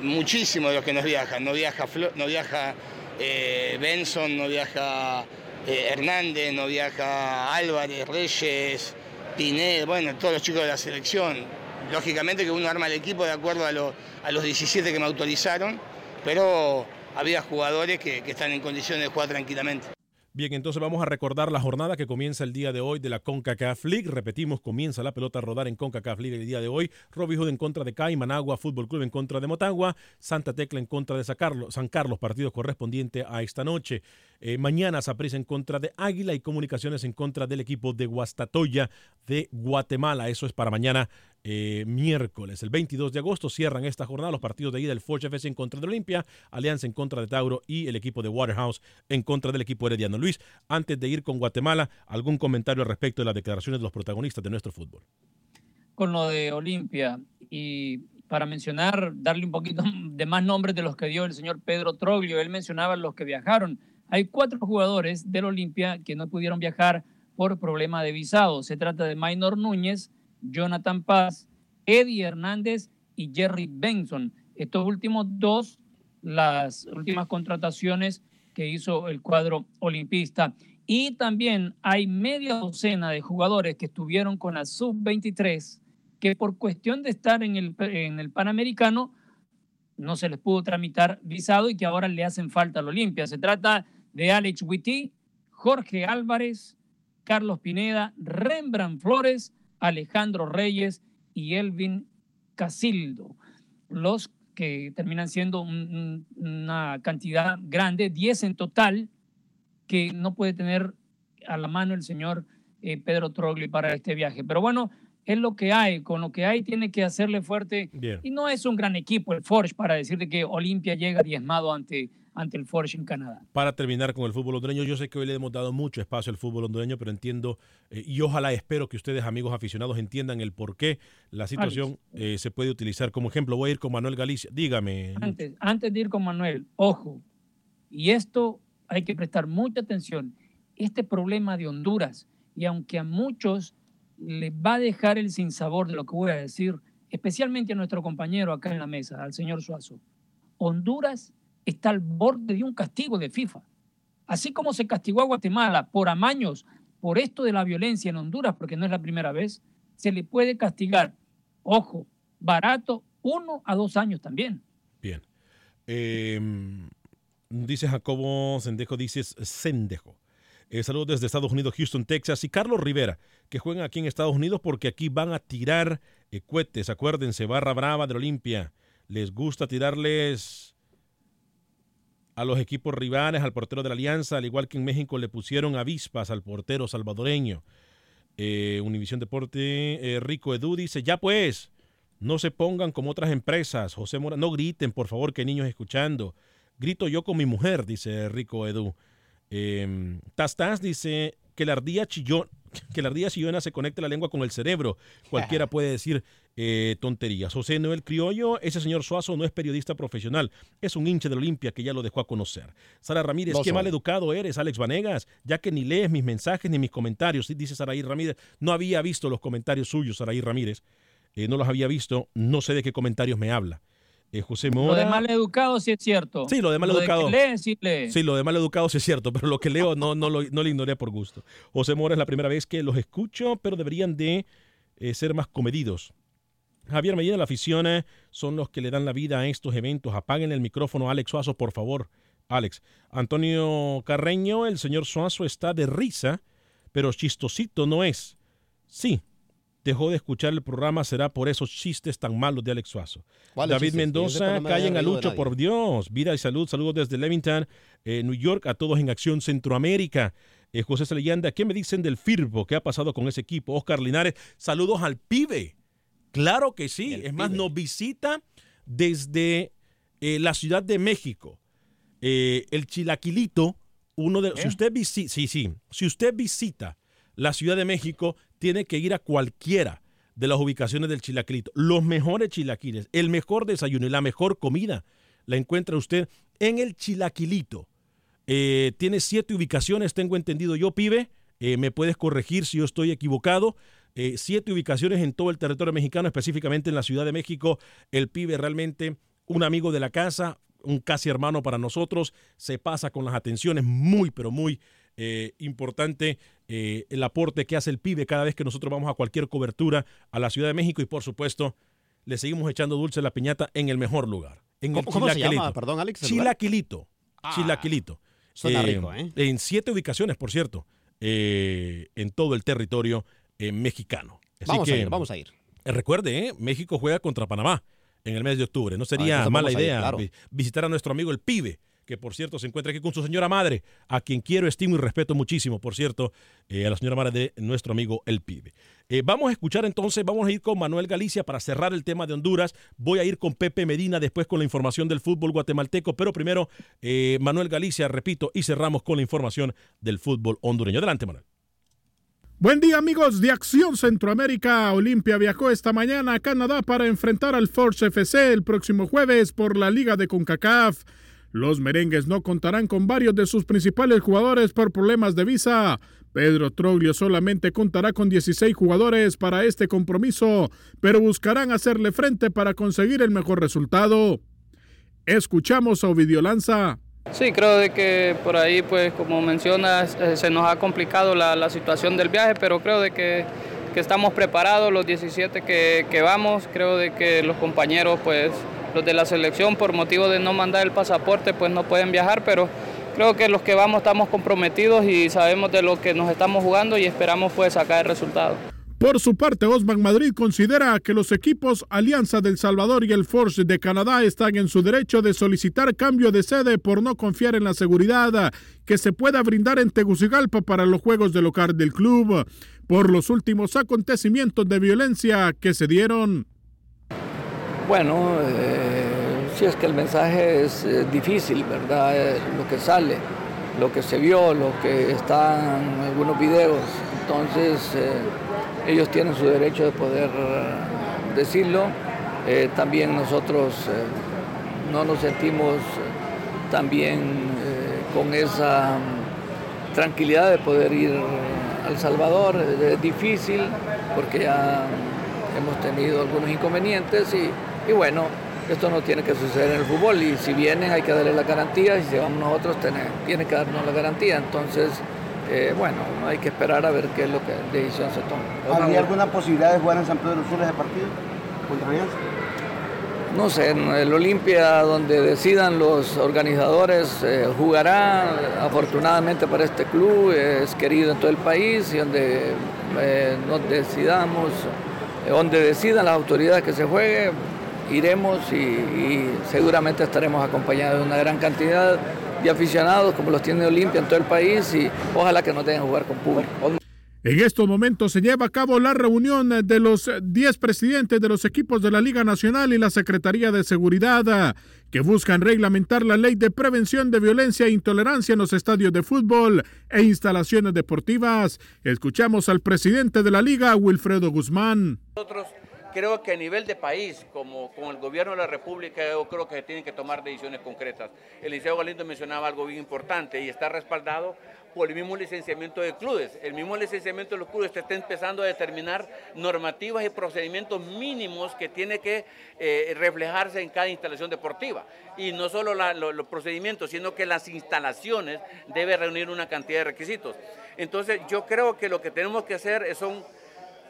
muchísimos de los que nos viajan, no viaja, no viaja eh, Benson, no viaja eh, Hernández, no viaja Álvarez, Reyes, Pinet, bueno, todos los chicos de la selección Lógicamente que uno arma el equipo de acuerdo a, los 17 que me autorizaron, pero había jugadores que, están en condiciones de jugar tranquilamente. Bien, entonces vamos a recordar la jornada que comienza el día de hoy de la CONCACAF League. Repetimos, comienza la pelota a rodar en CONCACAF League el día de hoy. Robbie Hood en contra de CAI, Managua Fútbol Club en contra de Motagua, Santa Tecla en contra de San Carlos, San Carlos partido correspondiente a esta noche. Eh, mañana Saprissa en contra de Águila y Comunicaciones en contra del equipo de Guastatoya de Guatemala. Eso es para mañana eh, miércoles. El 22 de agosto cierran esta jornada los partidos de ida del Forge FC en contra de Olimpia, Alianza en contra de Tauro y el equipo de Waterhouse en contra del equipo herediano. Luis, antes de ir con Guatemala, ¿algún comentario al respecto de las declaraciones de los protagonistas de nuestro fútbol? Con lo de Olimpia y para mencionar, darle un poquito (laughs) de más nombres de los que dio el señor Pedro Troglio, él mencionaba los que viajaron. Hay cuatro jugadores del Olimpia que no pudieron viajar por problema de visado. Se trata de Maynor Núñez, Jonathan Paz, Eddie Hernández y Jerry Benson. Estos últimos dos, las últimas contrataciones que hizo el cuadro olimpista. Y también hay media docena de jugadores que estuvieron con la sub-23 que por cuestión de estar en el, en el Panamericano no se les pudo tramitar visado y que ahora le hacen falta al Olimpia. Se trata de Alex Witty, Jorge Álvarez, Carlos Pineda, Rembrandt Flores, Alejandro Reyes y Elvin Casildo, los que terminan siendo una cantidad grande, 10 en total, que no puede tener a la mano el señor eh, Pedro Trogli para este viaje. Pero bueno, es lo que hay, con lo que hay tiene que hacerle fuerte. Y no es un gran equipo el Forge para decirte que Olimpia llega diezmado ante, ante el Forge en Canadá. Para terminar con el fútbol hondureño, yo sé que hoy le hemos dado mucho espacio al fútbol hondureño, pero entiendo eh, y ojalá espero que ustedes, amigos aficionados, entiendan el por qué la situación eh, se puede utilizar como ejemplo. Voy a ir con Manuel Galicia. Dígame. Antes, antes de ir con Manuel, ojo, y esto hay que prestar mucha atención. Este problema de Honduras, y aunque a muchos les va a dejar el sinsabor de lo que voy a decir, especialmente a nuestro compañero acá en la mesa, al señor Suazo. Honduras está al borde de un castigo de FIFA. Así como se castigó a Guatemala por amaños, por esto de la violencia en Honduras, porque no es la primera vez, se le puede castigar, ojo, barato, uno a dos años también. Bien. Em, dice Jacobo Sendejo, dices Sendejo. Eh, saludos desde Estados Unidos, Houston, Texas. Y Carlos Rivera, que juegan aquí en Estados Unidos porque aquí van a tirar eh, cohetes. Acuérdense, barra brava de Olimpia. Les gusta tirarles a los equipos rivales, al portero de la Alianza, al igual que en México le pusieron avispas al portero salvadoreño. Eh, Univisión Deporte, Rico Edu dice, ya pues, no se pongan como otras empresas. José Mora, no griten, por favor, que niños escuchando. Grito yo con mi mujer, dice Rico Edu. Eh, dice que la ardilla chillón, (laughs) que la ardilla chillona se conecte la lengua con el cerebro. Cualquiera (laughs) puede decir eh, tonterías. José Noel Criollo, ese señor Suazo no es periodista profesional, es un hincha de Olimpia que ya lo dejó a conocer. Sara Ramírez, qué mal educado eres, Alex Vanegas, ya que ni lees mis mensajes ni mis comentarios. Dice Saraí Ramírez, no había visto los comentarios suyos, Saraí Ramírez, eh, no los había visto, no sé de qué comentarios me habla. Eh, José Mora. Lo de mal educado sí es cierto. Sí, lo de mal educado. sí, sí, lo de mal educado sí es cierto, pero lo que leo no, no, lo, no ignoré por gusto. José Mora es la primera vez que los escucho, pero deberían de eh, ser más comedidos. Javier Medina, la afición eh, son los que le dan la vida a estos eventos. Apaguen el micrófono, Alex Suazo, por favor. Alex. Antonio Carreño, el señor Suazo está de risa, pero chistosito no es. Sí, dejó de escuchar el programa será por esos chistes tan malos de Alex Suazo. David Mendoza, callen a Lucho, por Dios. Vida y salud, saludos desde Levington, eh, New York, a todos en Acción Centroamérica. Eh, José Celeyanda, ¿qué me dicen del Firbo? ¿Qué ha pasado con ese equipo? Oscar Linares, saludos al pibe. Claro que sí. es más, nos visita desde eh, la Ciudad de México. el Chilaquilito, uno de... Si usted visita, sí, sí. Si usted visita la Ciudad de México, tiene que ir a cualquiera de las ubicaciones del chilaquilito. Los mejores chilaquiles, el mejor desayuno y la mejor comida la encuentra usted en el chilaquilito. Eh, tiene siete ubicaciones, tengo entendido yo, pibe. Eh, me puedes corregir si yo estoy equivocado. Eh, siete ubicaciones en todo el territorio mexicano, específicamente en la Ciudad de México. El pibe realmente un amigo de la casa, un casi hermano para nosotros. Se pasa con las atenciones muy, pero muy eh, importante eh, el aporte que hace el pibe cada vez que nosotros vamos a cualquier cobertura a la Ciudad de México y por supuesto le seguimos echando dulce la piñata en el mejor lugar. En el ¿Cómo se llama? Perdón, Alex. Chilaquilito. Ah, Chilaquilito. Suena rico, ¿eh? En siete ubicaciones, por cierto, en todo el territorio mexicano. vamos a ir, vamos a ir. recuerde, México juega contra Panamá en el mes de octubre. No sería mala idea visitar a nuestro amigo el pibe que por cierto se encuentra aquí con su señora madre, a quien quiero, estimo y respeto muchísimo, por cierto, eh, a la señora madre de nuestro amigo El Pibe. Eh, vamos a escuchar entonces, vamos a ir con Manuel Galicia para cerrar el tema de Honduras. Voy a ir con Pepe Medina después con la información del fútbol guatemalteco, pero primero eh, Manuel Galicia, repito, y cerramos con la información del fútbol hondureño. Adelante, Manuel. Buen día amigos de Acción Centroamérica. Olimpia viajó esta mañana a Canadá para enfrentar al Force FC el próximo jueves por la Liga de CONCACAF. Los merengues no contarán con varios de sus principales jugadores por problemas de visa. Pedro Troglio solamente contará con 16 jugadores para este compromiso, pero buscarán hacerle frente para conseguir el mejor resultado. Escuchamos a Ovidio Lanza. Sí, creo de que por ahí, pues como mencionas, eh, se nos ha complicado la, situación del viaje, pero creo de que, estamos preparados los 17 que, que vamos. Creo de que los compañeros, pues los de la selección por motivo de no mandar el pasaporte pues no pueden viajar, pero creo que los que vamos estamos comprometidos y sabemos de lo que nos estamos jugando y esperamos pues sacar el resultado. Por su parte, Osman Madrid considera que los equipos Alianza del Salvador y el Force de Canadá están en su derecho de solicitar cambio de sede por no confiar en la seguridad que se pueda brindar en Tegucigalpa para los juegos de local del club. por los últimos acontecimientos de violencia que se dieron. Bueno, eh, si es que el mensaje es eh, difícil, ¿verdad? Eh, lo que sale, lo que se vio, lo que está en algunos videos. Entonces, ellos tienen su derecho de poder decirlo. también nosotros no nos sentimos también con esa tranquilidad de poder ir al Salvador. Es difícil porque ya hemos tenido algunos inconvenientes y y bueno, esto no tiene que suceder en el fútbol y si vienen hay que darle la garantía y si vamos nosotros tiene que darnos la garantía. Entonces, eh, bueno, hay que esperar a ver qué es lo que decisión se toma. ¿Habría alguna posibilidad de jugar en San Pedro de los de partido contra Alianza? No sé, en el Olimpia, donde decidan los organizadores, eh, jugará. Afortunadamente para este club, es querido en todo el país y donde eh, nos decidamos, donde decidan las autoridades que se juegue, iremos y, seguramente estaremos acompañados de una gran cantidad de aficionados como los tiene Olimpia en todo el país y ojalá que no tengan que jugar con público. En estos momentos se lleva a cabo la reunión de los 10 presidentes de los equipos de la Liga Nacional y la Secretaría de Seguridad que buscan reglamentar la ley de prevención de violencia e intolerancia en los estadios de fútbol e instalaciones deportivas. Escuchamos al presidente de la Liga, Wilfredo Guzmán creo que a nivel de país, como con el gobierno de la República, yo creo que tienen que tomar decisiones concretas. El liceo Galindo mencionaba algo bien importante y está respaldado por el mismo licenciamiento de clubes. El mismo licenciamiento de los clubes está empezando a determinar normativas y procedimientos mínimos que tiene que eh, reflejarse en cada instalación deportiva. Y no solo los procedimientos, sino que las instalaciones deben reunir una cantidad de requisitos. Entonces yo creo que lo que tenemos que hacer son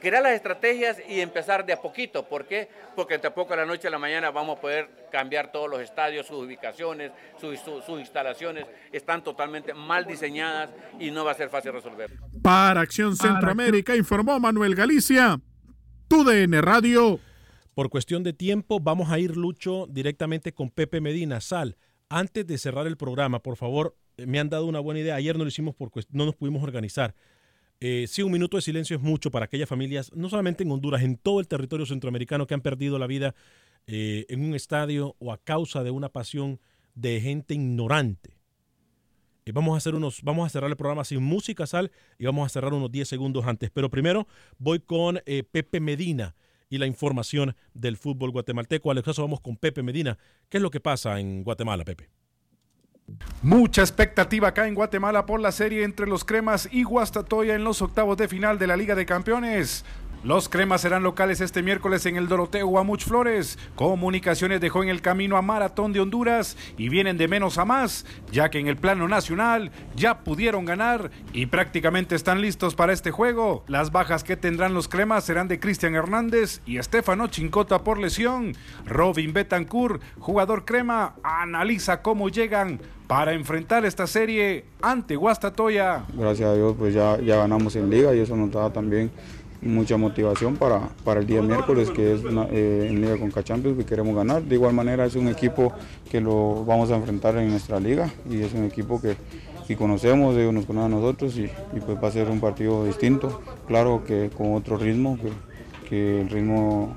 crear las estrategias y empezar de a poquito. ¿Por qué? Porque tampoco a la noche a la mañana vamos a poder cambiar todos los estadios, sus ubicaciones, sus, instalaciones. Están totalmente mal diseñadas y no va a ser fácil resolver. Para Acción Centroamérica informó Manuel Galicia, TUDN Radio. Por cuestión de tiempo, vamos a ir, Lucho, directamente con Pepe Medina. Sal, antes de cerrar el programa, por favor, me han dado una buena idea. Ayer no lo hicimos porque no nos pudimos organizar. Eh, sí, un minuto de silencio es mucho para aquellas familias, no solamente en Honduras, en todo el territorio centroamericano que han perdido la vida eh, en un estadio o a causa de una pasión de gente ignorante. Eh, vamos, a hacer unos, vamos a cerrar el programa sin música, Sal, y vamos a cerrar unos 10 segundos antes. Pero primero voy con Pepe Medina y la información del fútbol guatemalteco. Al caso vamos con Pepe Medina. ¿Qué es lo que pasa en Guatemala, Pepe? Mucha expectativa acá en Guatemala por la serie entre los Cremas y Guastatoya en los octavos de final de la Liga de Campeones. Los cremas serán locales este miércoles en el Doroteo Guamuch Flores. Comunicaciones dejó en el camino a Maratón de Honduras y vienen de menos a más, ya que en el plano nacional ya pudieron ganar y prácticamente están listos para este juego. Las bajas que tendrán los cremas serán de Cristian Hernández y Estefano Chincota por lesión. Robin Betancourt, jugador crema, analiza cómo llegan para enfrentar esta serie ante Guastatoya. Gracias a Dios, pues ya, ya ganamos en liga y eso nos da también mucha motivación para, para el día miércoles, que es eh, en Liga con Champions, que queremos ganar. De igual manera es un equipo que lo vamos a enfrentar en nuestra liga y es un equipo que, que conocemos, ellos nos conocen a nosotros y, pues va a ser un partido distinto, claro que con otro ritmo, que, que el ritmo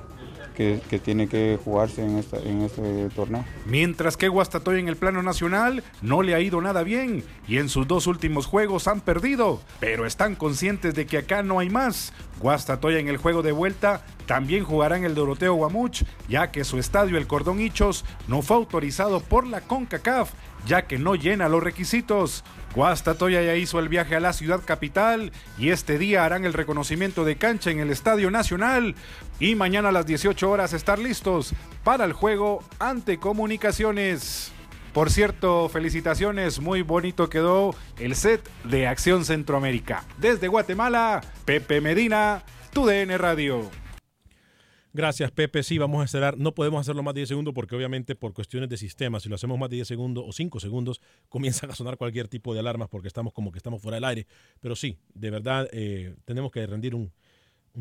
que, tiene que jugarse en, este torneo. Mientras que Guastatoya en el plano nacional no le ha ido nada bien y en sus dos últimos juegos han perdido, pero están conscientes de que acá no hay más. Guastatoya en el juego de vuelta también jugará en el Doroteo Guamuch, ya que su estadio El Cordón Hichos no fue autorizado por la CONCACAF, ya que no llena los requisitos. Guastatoya ya hizo el viaje a la ciudad capital y este día harán el reconocimiento de cancha en el Estadio Nacional y mañana a las 18 horas estar listos para el juego ante comunicaciones. Por cierto, felicitaciones, muy bonito quedó el set de Acción Centroamérica. Desde Guatemala, Pepe Medina, TUDN Radio. Gracias, Pepe. Sí, vamos a cerrar. No podemos hacerlo más de 10 segundos porque obviamente por cuestiones de sistema, si lo hacemos más de 10 segundos o 5 segundos, (laughs) comienzan a sonar cualquier tipo de alarmas porque estamos como que estamos fuera del aire. Pero sí, de verdad, eh, tenemos que rendir un,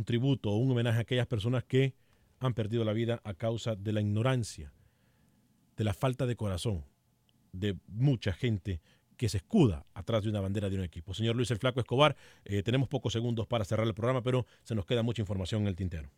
tributo o un homenaje a aquellas personas que han perdido la vida a causa de la ignorancia, de la falta de corazón de mucha gente que se escuda atrás de una bandera de un equipo. Señor Luis el Flaco Escobar, eh, tenemos pocos segundos para cerrar el programa, pero se nos queda mucha información en el tintero.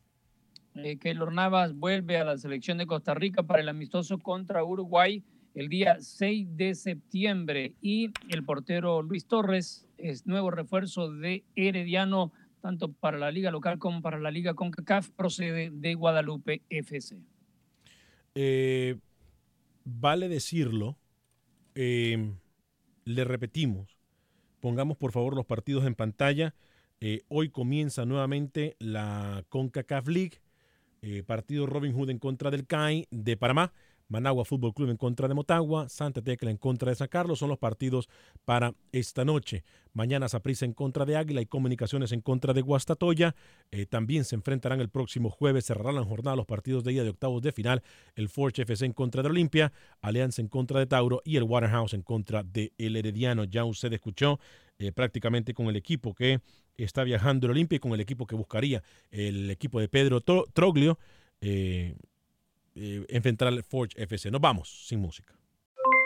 Eh, Keylor Navas vuelve a la selección de Costa Rica para el amistoso contra Uruguay el día 6 de septiembre y el portero Luis Torres es nuevo refuerzo de Herediano tanto para la liga local como para la liga CONCACAF procede de Guadalupe FC. Eh, vale decirlo, eh, le repetimos, pongamos por favor los partidos en pantalla. Eh, hoy comienza nuevamente la CONCACAF League, eh, partido Robin Hood en contra del CAI de Panamá. Managua Fútbol Club en contra de Motagua, Santa Tecla en contra de San Carlos, son los partidos para esta noche. Mañana Saprissa en contra de Águila y Comunicaciones en contra de Guastatoya. Eh, también se enfrentarán el próximo jueves, cerrarán la jornada los partidos de ida de octavos de final, el Forge FC en contra de Olimpia, Alianza en contra de Tauro y el Waterhouse en contra de El Herediano. Ya usted escuchó eh, prácticamente con el equipo que está viajando el Olimpia y con el equipo que buscaría el equipo de Pedro Troglio. Eh, eh, enfrentar al Forge FC. Nos vamos sin música.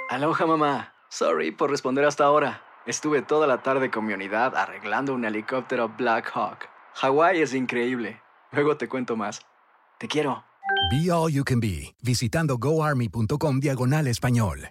Aloha mamá. Sorry por responder hasta ahora. Estuve toda la tarde con mi unidad arreglando un helicóptero Black Hawk. Hawái es increíble. Luego te cuento más. Te quiero. Be All You Can Be, visitando goarmy.com diagonal español.